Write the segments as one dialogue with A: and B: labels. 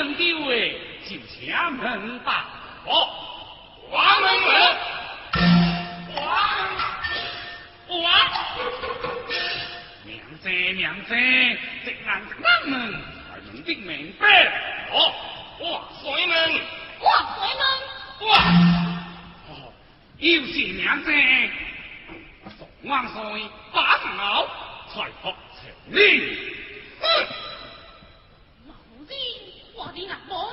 A: 门的位就前门吧。哦，
B: 关门门，关，
A: 关。娘子，娘子，这俺关门，快门的明白。
B: 哦，哇，水门，
C: 哇，水门，
B: 哇。哦，
A: 有事娘子，宋万岁，八老才服成礼。哼，
C: 我的阿婆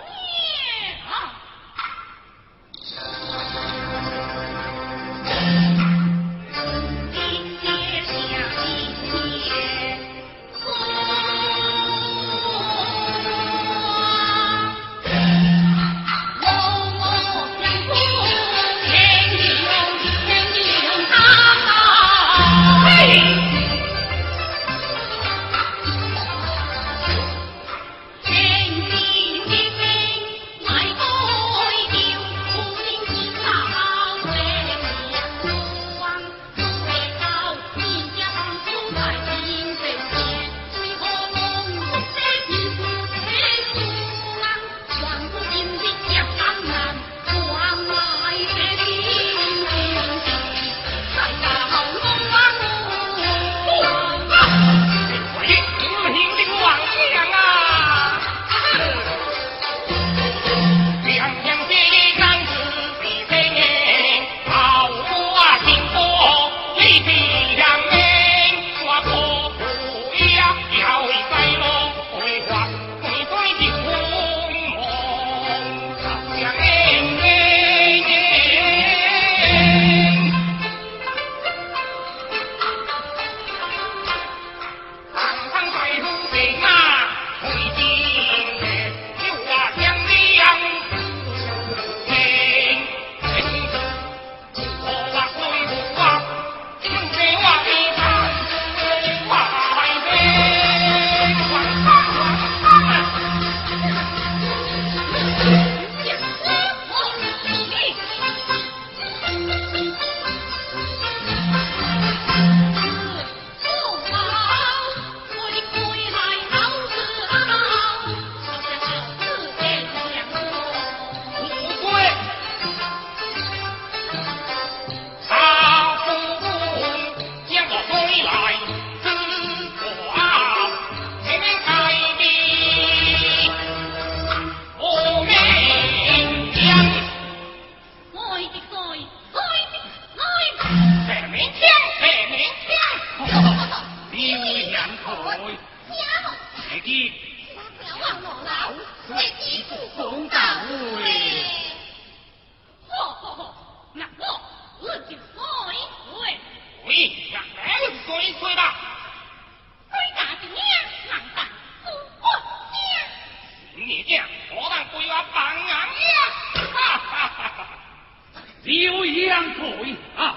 A: 啊。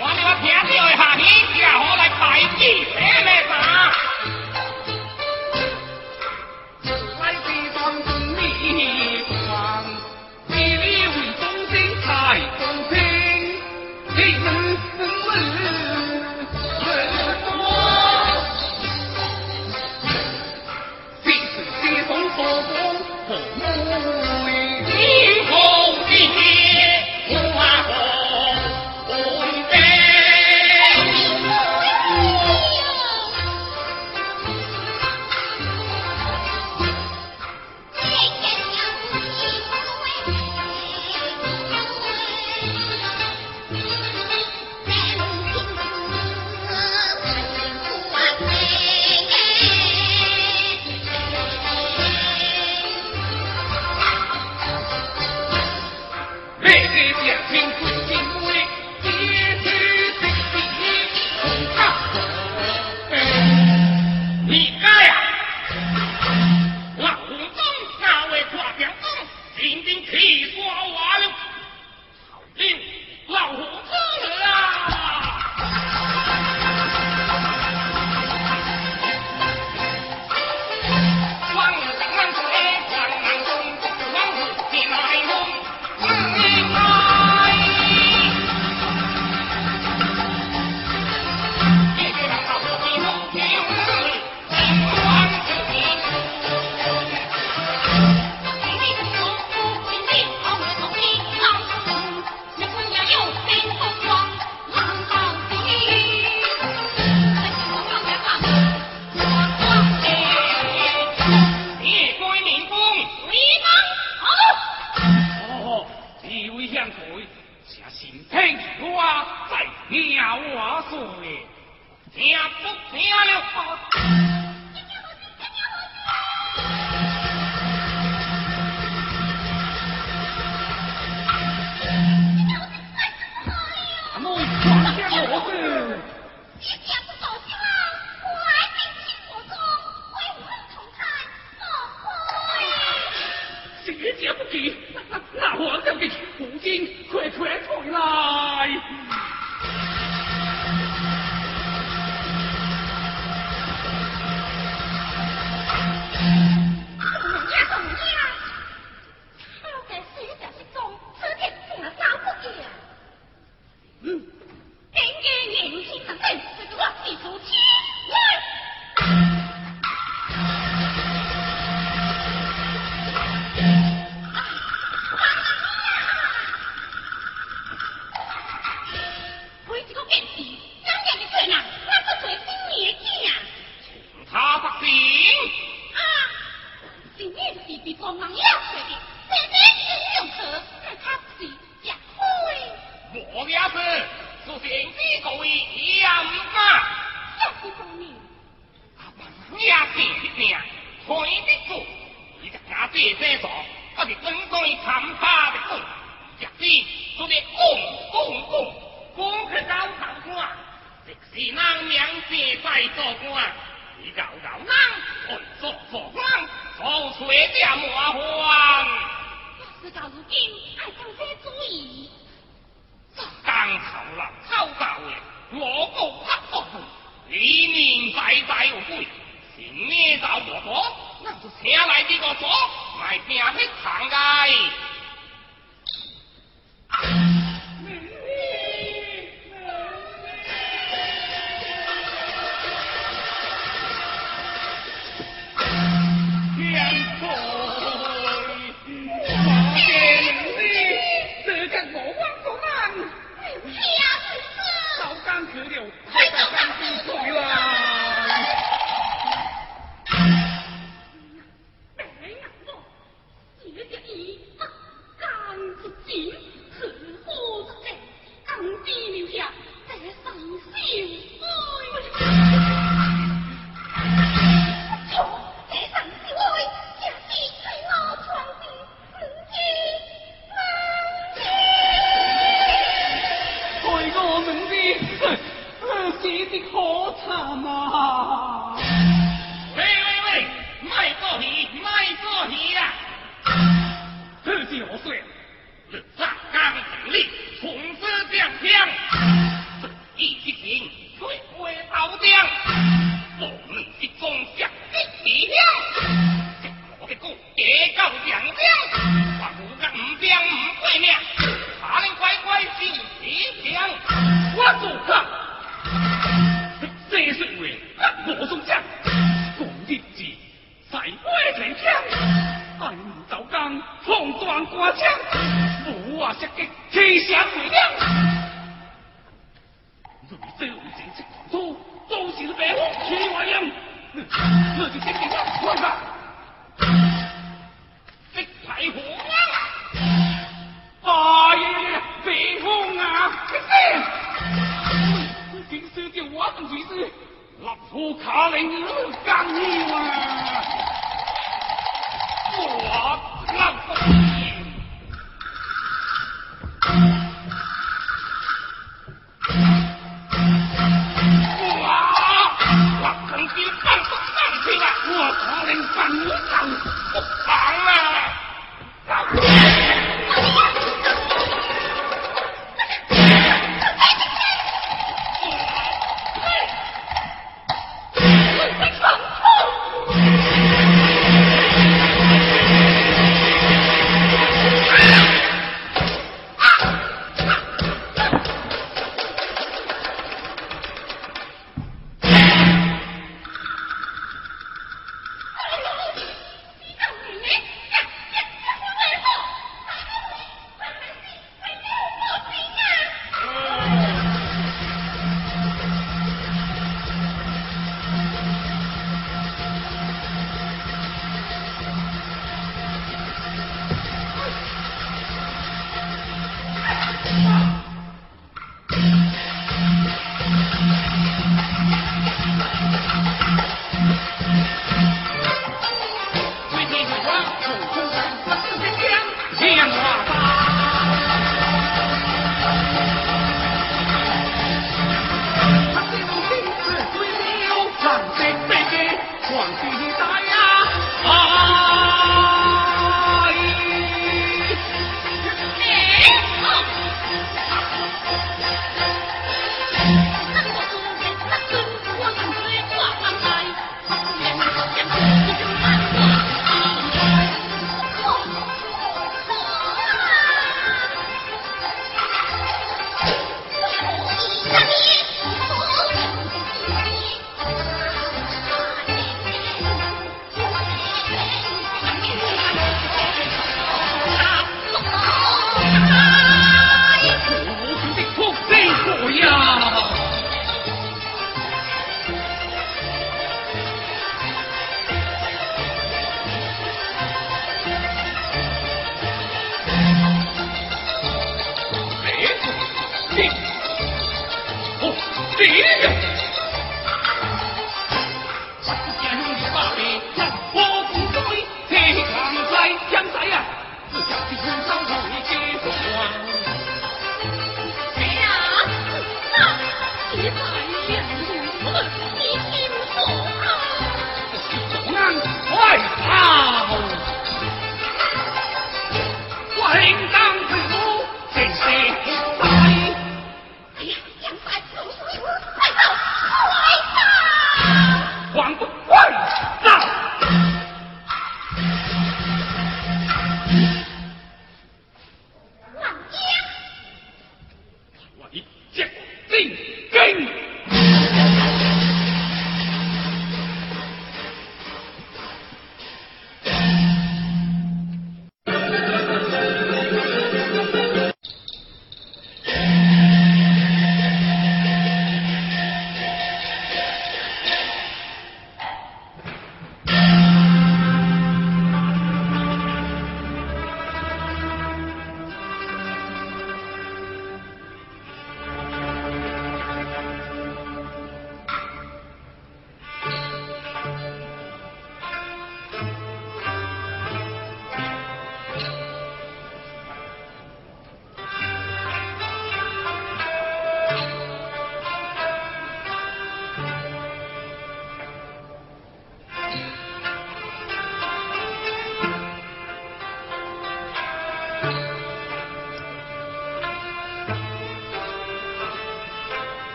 B: 我那个天子要下你，然后来排祭，谁没啥？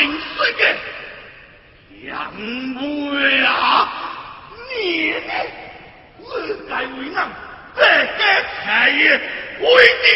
D: 认识的。杨梅啊，你呢？人在为难，这个产业为你。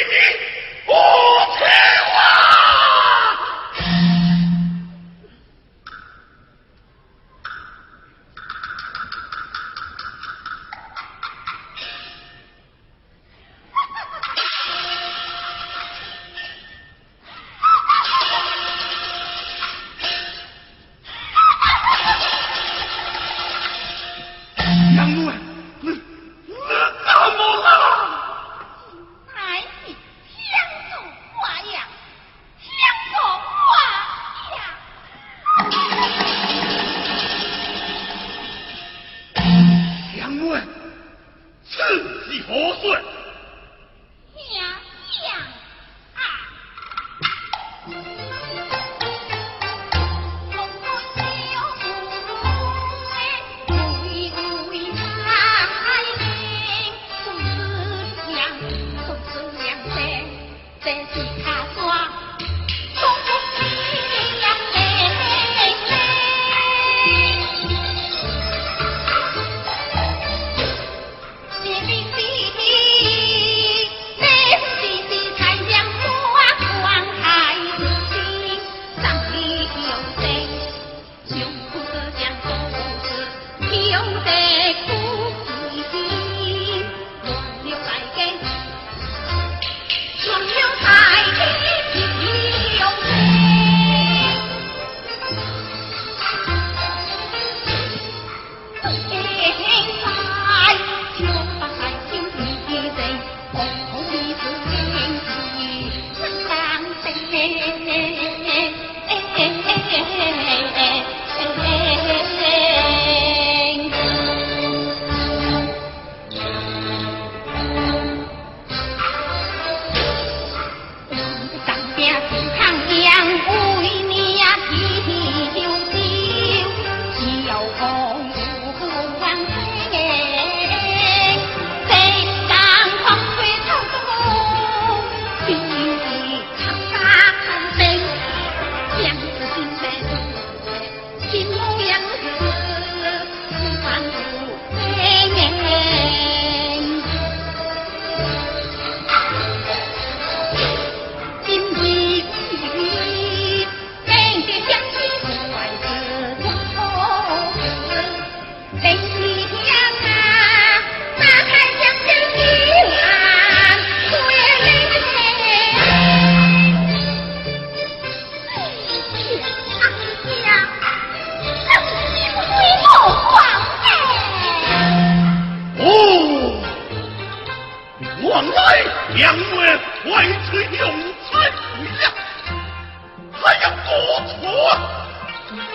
D: 我错？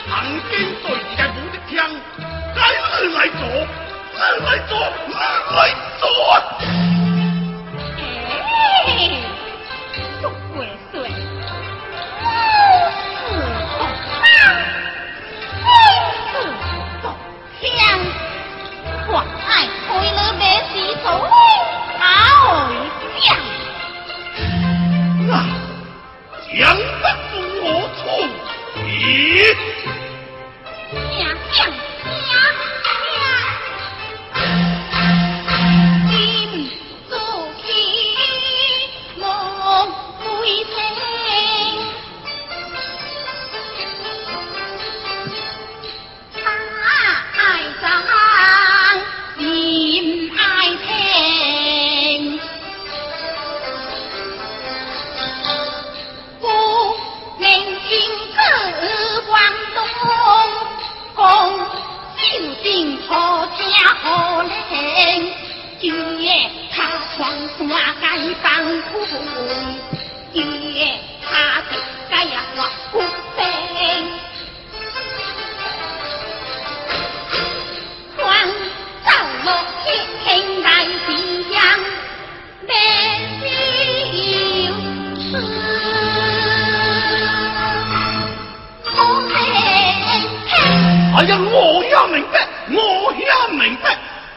D: 曾经对的武的枪，该你来做，你来做，你来做。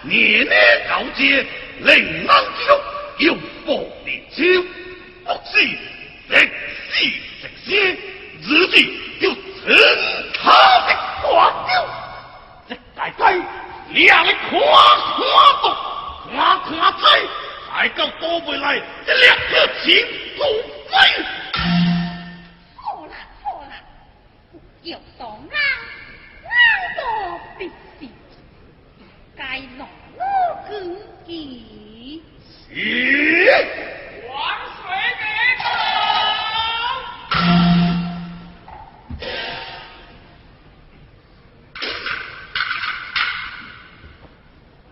D: 年年高捷，灵能之术，腰步连招，恶施，力施，食施，自己，叫成他的怪雕。这大家你也来看看，看，看看灾，还够多回来？这两个钱浪费。
C: 好了好了，不要当硬硬到底。在哪个根基？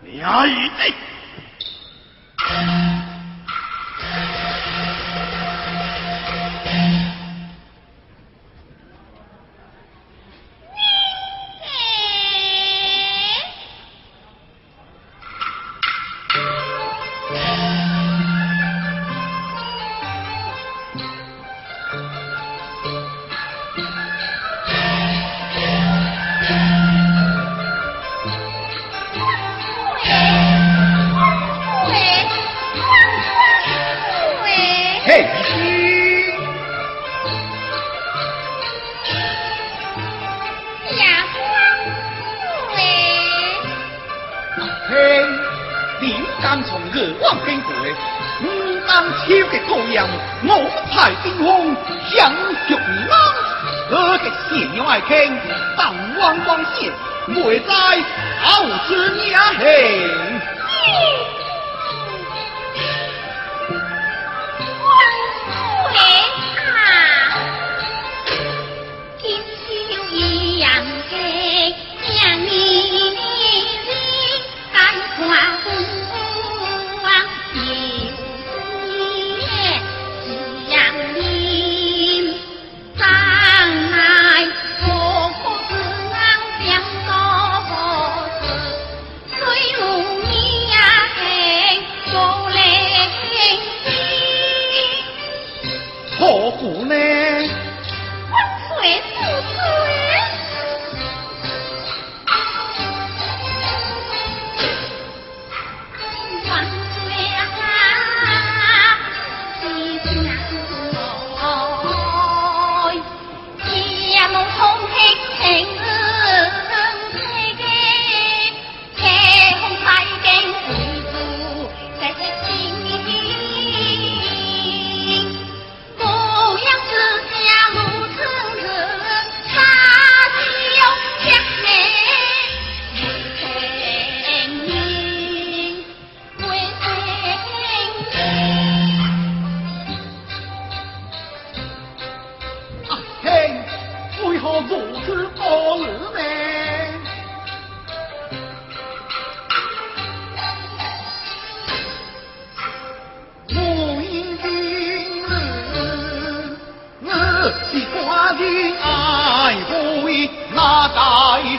D: 娘一醉。个下又爱听但汪汪叫莫在好孙也行 தாய்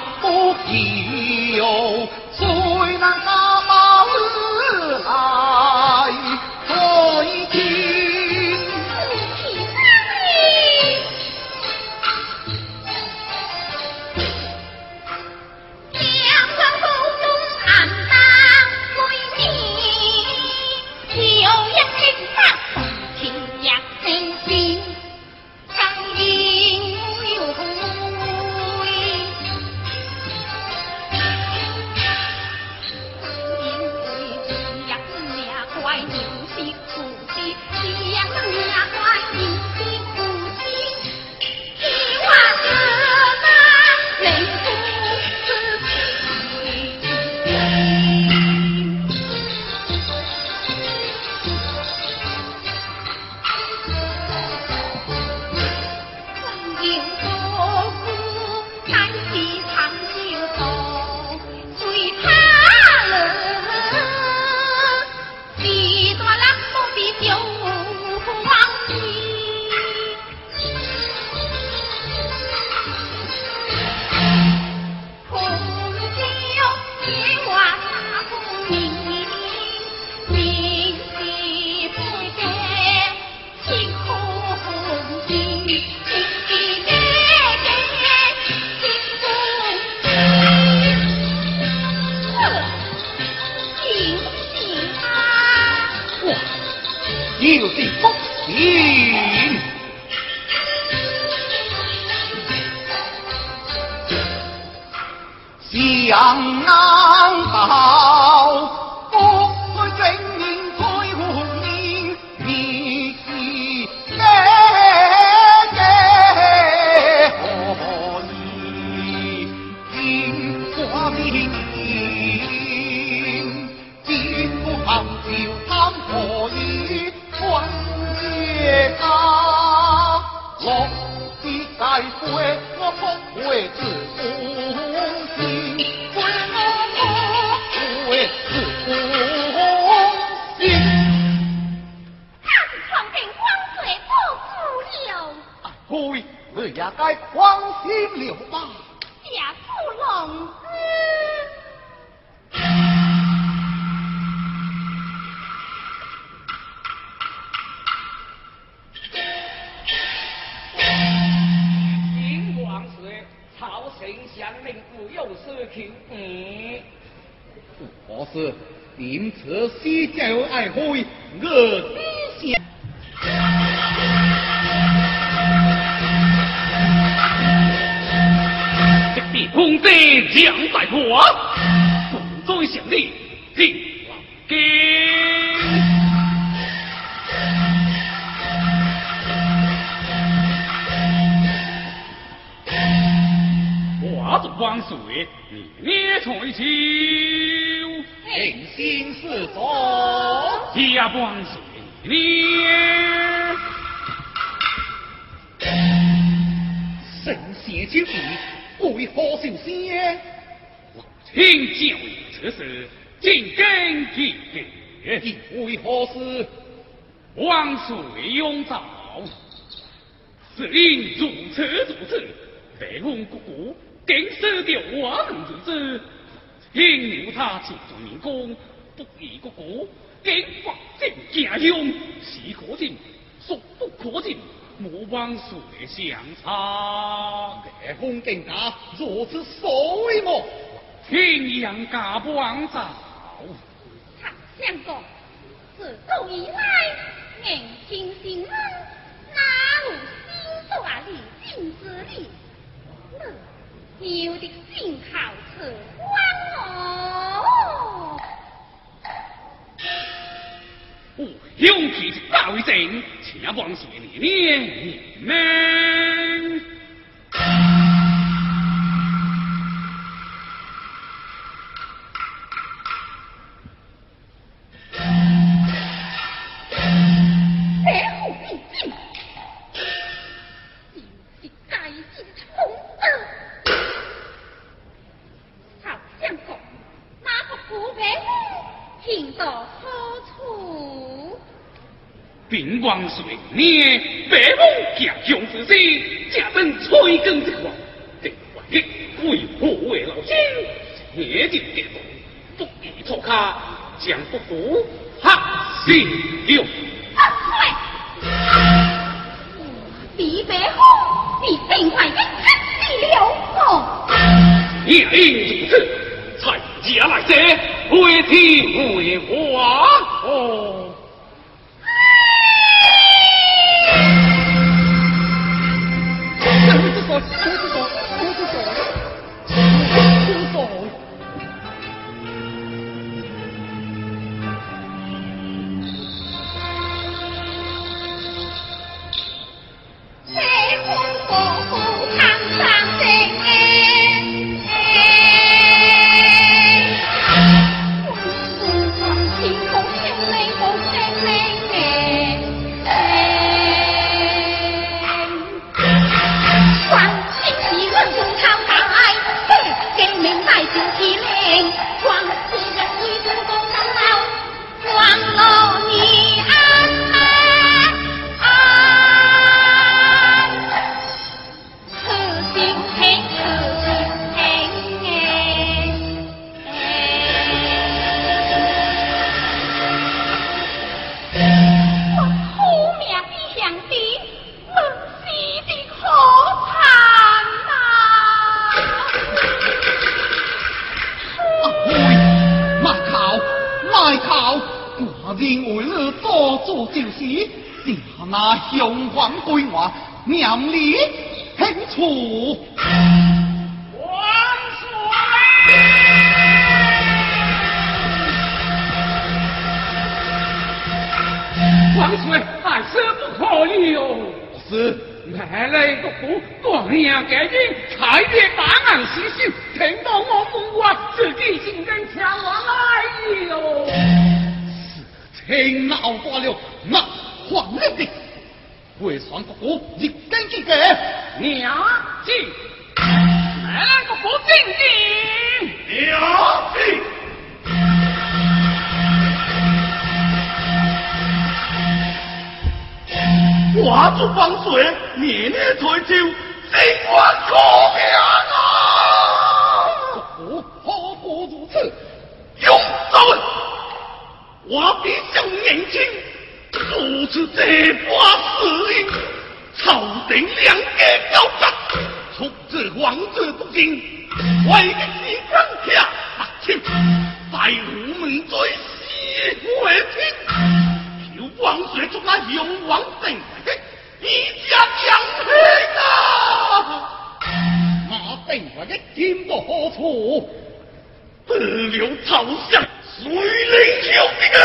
A: 奉行李，李王金。我是王水，你捏翠秋，
C: 人
D: 心似风。
A: 呀，王水捏。
D: 神仙之子，为何受伤？
A: 请教育此事，尽根据地。
D: 为何事？
A: 王水拥造，只因如此如此，白龙姑姑更舍得能如此，请留他此中明公，不义姑姑更发正家乡，是可敬，孰不可敬？莫忘水相差，
D: 北风更大，如此所为么？
A: 平阳家早朝。
C: 相公，自古以来，年轻新人哪有心大力尽之力？有的幸好是欢哦。
A: 哦，勇气是大为正，且望谁年年年。银光碎，你白毛夹枪之势，正等吹更之王。这幻影为火为老精，血尽皆光，不以错卡，将不服，哈心流。啊
C: 对，李白风是变幻一滩的流火，
A: 夜鹰如此，才霞来者，挥天挥火。
D: 定国一家将去啊定国一剑不可错得了头上谁能救你啊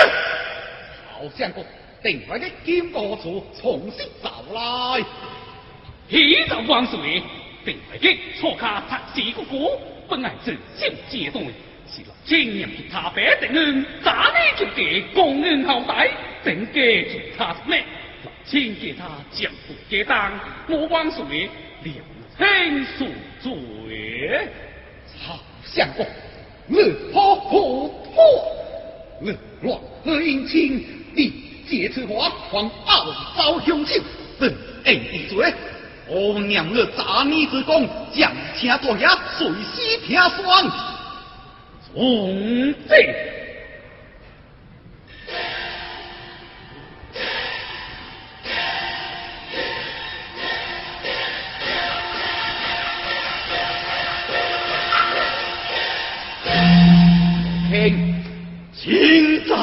D: 好相公定国一不破土重新找来。
A: 起早放水定国一错卡他是一个国？本来是就借是西了今日他别定恩咋呢就给公恩厚待定给他命。请给他降服给当，莫忘所言，两心所罪。
D: 好相公，你何何脱？你若何应亲？你借此话，还傲招凶酒，本恩一罪。我娘个杂逆之功，将请大侠，随时听双。
A: 从这。
D: 千载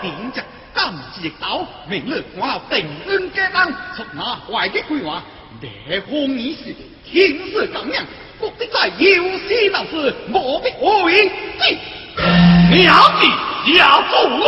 D: 点着金字玉斗，明日我定军家当，出那坏的规划，你风已是天色感亮，国的在有死闹是，我的无为，你你要做龙。